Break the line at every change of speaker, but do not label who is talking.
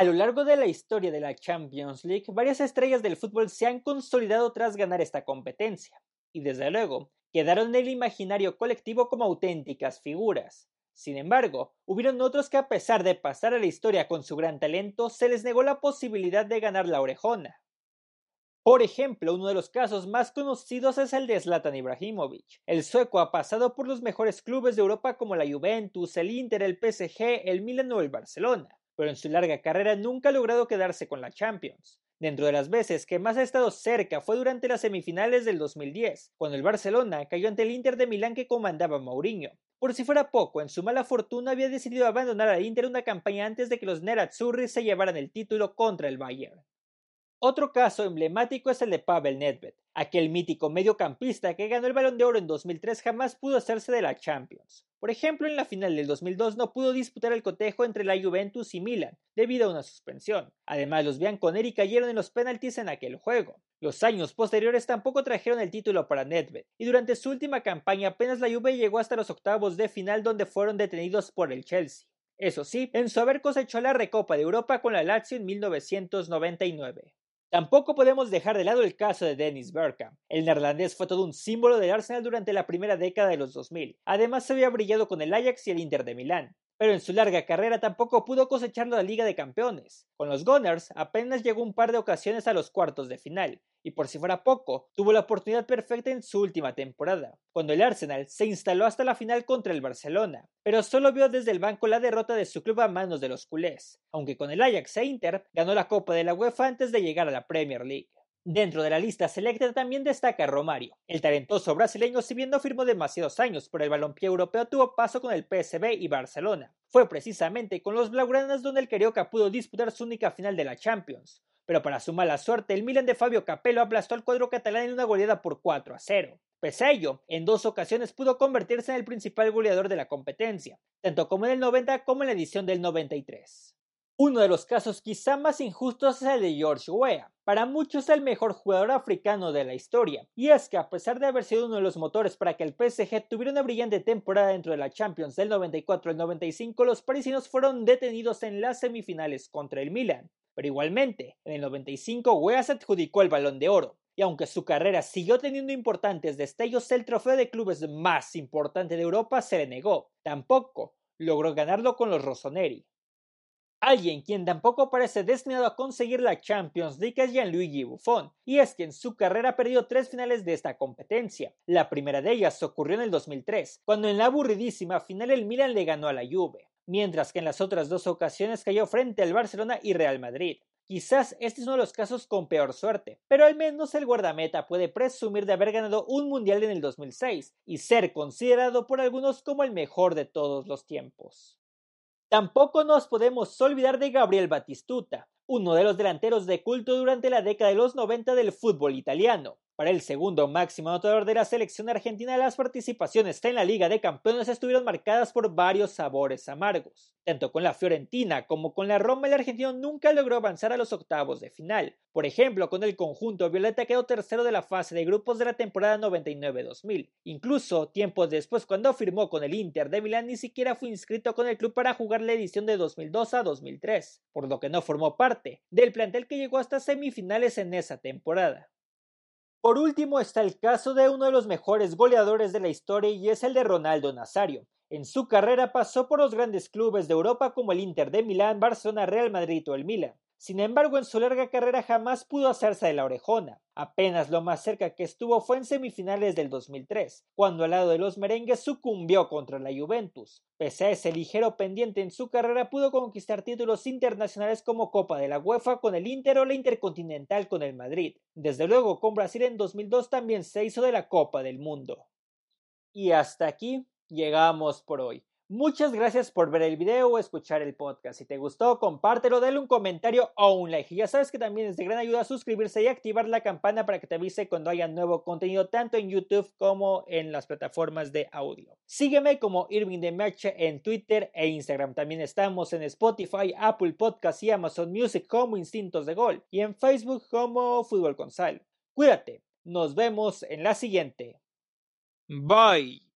A lo largo de la historia de la Champions League, varias estrellas del fútbol se han consolidado tras ganar esta competencia, y desde luego, quedaron en el imaginario colectivo como auténticas figuras. Sin embargo, hubieron otros que a pesar de pasar a la historia con su gran talento, se les negó la posibilidad de ganar la orejona. Por ejemplo, uno de los casos más conocidos es el de Zlatan Ibrahimovic. El sueco ha pasado por los mejores clubes de Europa como la Juventus, el Inter, el PSG, el Milan o el Barcelona, pero en su larga carrera nunca ha logrado quedarse con la Champions. Dentro de las veces que más ha estado cerca fue durante las semifinales del 2010, cuando el Barcelona cayó ante el Inter de Milán que comandaba Mourinho. Por si fuera poco, en su mala fortuna había decidido abandonar al Inter una campaña antes de que los Nerazzurri se llevaran el título contra el Bayern. Otro caso emblemático es el de Pavel Nedved. Aquel mítico mediocampista que ganó el Balón de Oro en 2003 jamás pudo hacerse de la Champions. Por ejemplo, en la final del 2002 no pudo disputar el cotejo entre la Juventus y Milan, debido a una suspensión. Además, los bianconeri cayeron en los penaltis en aquel juego. Los años posteriores tampoco trajeron el título para Nedved, y durante su última campaña apenas la Juve llegó hasta los octavos de final donde fueron detenidos por el Chelsea. Eso sí, en su haber cosechó la Recopa de Europa con la Lazio en 1999. Tampoco podemos dejar de lado el caso de Dennis Bergkamp. El neerlandés fue todo un símbolo del Arsenal durante la primera década de los 2000. Además, había brillado con el Ajax y el Inter de Milán pero en su larga carrera tampoco pudo cosechar la Liga de Campeones. Con los Gunners apenas llegó un par de ocasiones a los cuartos de final, y por si fuera poco, tuvo la oportunidad perfecta en su última temporada, cuando el Arsenal se instaló hasta la final contra el Barcelona, pero solo vio desde el banco la derrota de su club a manos de los culés, aunque con el Ajax e Inter ganó la Copa de la UEFA antes de llegar a la Premier League. Dentro de la lista selecta también destaca Romario. El talentoso brasileño, si bien no firmó demasiados años por el balompié europeo, tuvo paso con el PSV y Barcelona. Fue precisamente con los blaugranas donde el Carioca pudo disputar su única final de la Champions. Pero para su mala suerte, el Milan de Fabio Capello aplastó al cuadro catalán en una goleada por 4 a 0. Pese a ello, en dos ocasiones pudo convertirse en el principal goleador de la competencia, tanto como en el 90 como en la edición del 93. Uno de los casos quizá más injustos es el de George Weah, para muchos el mejor jugador africano de la historia, y es que a pesar de haber sido uno de los motores para que el PSG tuviera una brillante temporada dentro de la Champions del 94 al 95, los parisinos fueron detenidos en las semifinales contra el Milan. Pero igualmente, en el 95 Weah se adjudicó el balón de oro, y aunque su carrera siguió teniendo importantes destellos, el trofeo de clubes más importante de Europa se le negó. Tampoco logró ganarlo con los Rossoneri. Alguien quien tampoco parece destinado a conseguir la Champions League es Gianluigi Buffon, y es que en su carrera perdió tres finales de esta competencia. La primera de ellas ocurrió en el 2003, cuando en la aburridísima final el Milan le ganó a la Juve, mientras que en las otras dos ocasiones cayó frente al Barcelona y Real Madrid. Quizás este es uno de los casos con peor suerte, pero al menos el guardameta puede presumir de haber ganado un mundial en el 2006 y ser considerado por algunos como el mejor de todos los tiempos. Tampoco nos podemos olvidar de Gabriel Batistuta, uno de los delanteros de culto durante la década de los 90 del fútbol italiano. Para el segundo máximo anotador de la selección argentina, las participaciones en la Liga de Campeones estuvieron marcadas por varios sabores amargos. Tanto con la Fiorentina como con la Roma, el argentino nunca logró avanzar a los octavos de final. Por ejemplo, con el conjunto violeta quedó tercero de la fase de grupos de la temporada 99-2000. Incluso, tiempos después, cuando firmó con el Inter de Milán, ni siquiera fue inscrito con el club para jugar la edición de 2002 a 2003, por lo que no formó parte del plantel que llegó hasta semifinales en esa temporada. Por último está el caso de uno de los mejores goleadores de la historia y es el de Ronaldo Nazario. En su carrera pasó por los grandes clubes de Europa como el Inter de Milán, Barcelona, Real Madrid o el Milan. Sin embargo, en su larga carrera jamás pudo hacerse de la orejona. Apenas lo más cerca que estuvo fue en semifinales del 2003, cuando al lado de los merengues sucumbió contra la Juventus. Pese a ese ligero pendiente en su carrera, pudo conquistar títulos internacionales como Copa de la UEFA con el Inter o la Intercontinental con el Madrid. Desde luego, con Brasil en 2002 también se hizo de la Copa del Mundo. Y hasta aquí llegamos por hoy. Muchas gracias por ver el video o escuchar el podcast. Si te gustó, compártelo, dale un comentario o un like. Y ya sabes que también es de gran ayuda suscribirse y activar la campana para que te avise cuando haya nuevo contenido tanto en YouTube como en las plataformas de audio. Sígueme como Irving de Merche en Twitter e Instagram. También estamos en Spotify, Apple Podcasts y Amazon Music como Instintos de Gol y en Facebook como Fútbol con Sal. Cuídate. Nos vemos en la siguiente. Bye.